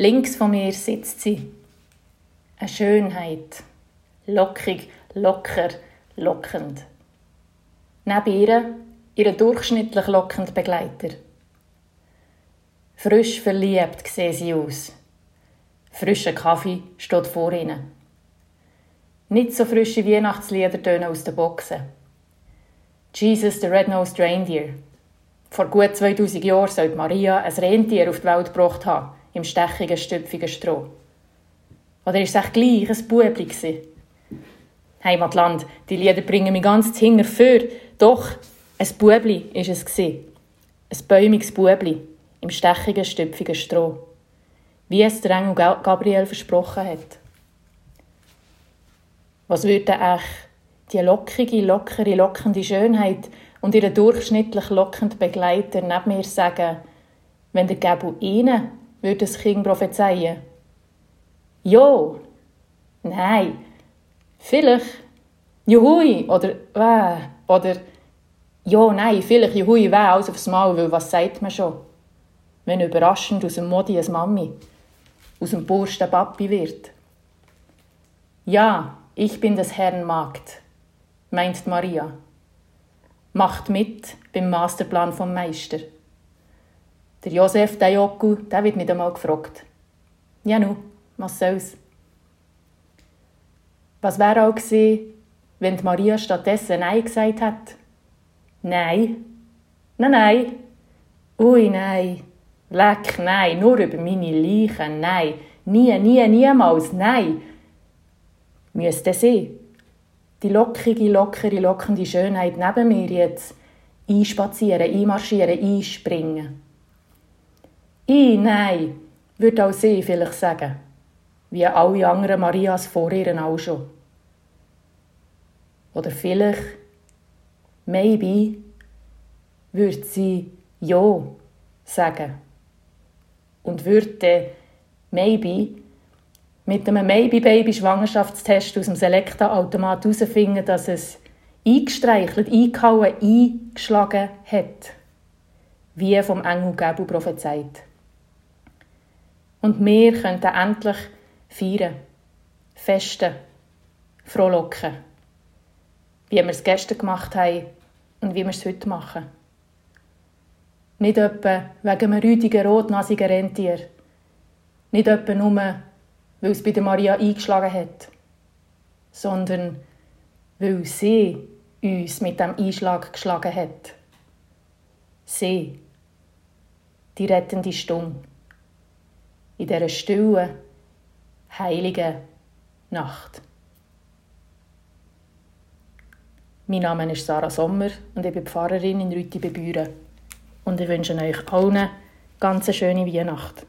Links von mir sitzt sie. Eine Schönheit. Lockig, locker, lockend. Neben ihr ihr durchschnittlich lockend Begleiter. Frisch verliebt sehen sie aus. Frischer Kaffee steht vor ihnen. Nicht so frische Weihnachtslieder tönen aus den Boxen. Jesus, the Red-Nosed Reindeer. Vor gut 2000 Jahren sollte Maria ein Rentier auf die Welt gebracht haben, im stechigen, stüpfigen Stroh. Oder war es echt gleich ein Bubli? Heimatland, die Lieder bringen mich ganz hinger für. Doch, ein Bubli war es. Ein bäumiges Bubli im stechigen, stüpfigen Stroh. Wie es der Engel Gabriel versprochen hat. Was würde echt die lockige, lockere, lockende Schönheit und ihre durchschnittlich lockende Begleiter neben mir sagen, wenn der Gebu ihnen würde das Kind prophezeien? Jo, nein, vielleicht, juhui, oder weh, oder ja, nein, vielleicht juhui, weh, alles aufs Mal, weil was sagt man schon? Wenn überraschend aus dem Modi ein Mami, aus dem Bursch der Papi wird. Ja, ich bin des Herrn Magd, meint Maria. Macht mit beim Masterplan vom Meister. Der Josef, der Joku, der wird nicht einmal gefragt. Ja nu, was soll's? Was wäre auch gewesen, wenn Maria stattdessen Nein gesagt hat? Nein. Nein, nein. Ui, nein. Leck, nein. Nur über meine Leichen, nein. Nie, nie, niemals, nein. Müsste sie, die lockige, lockere, lockende Schönheit neben mir jetzt einspazieren, einmarschieren, einspringen. I, nein, würde auch sie vielleicht sagen, wie alle anderen Marias vor ihr auch schon. Oder vielleicht, maybe, würde sie ja sagen. Und würde maybe mit einem Maybe-Baby-Schwangerschaftstest aus dem Selekta-Automat herausfinden, dass es eingestreichelt, eingehauen, eingeschlagen hat, wie vom Engel Gebu prophezeit. Und wir könnten endlich feiern, festen, frohlocken, wie wir es gestern gemacht haben und wie wir es heute machen. Nicht etwa wegen einem rüdigen, rotnasigen Rentier. Nicht etwa nur weil es bei der Maria eingeschlagen hat, sondern weil sie uns mit dem Einschlag geschlagen hat. Sie, die rettende Stimme, in dieser stillen, heiligen Nacht. Mein Name ist Sarah Sommer und ich bin Pfarrerin in Rüti bei Büren. Und ich wünsche euch allen eine ganz schöne Weihnacht.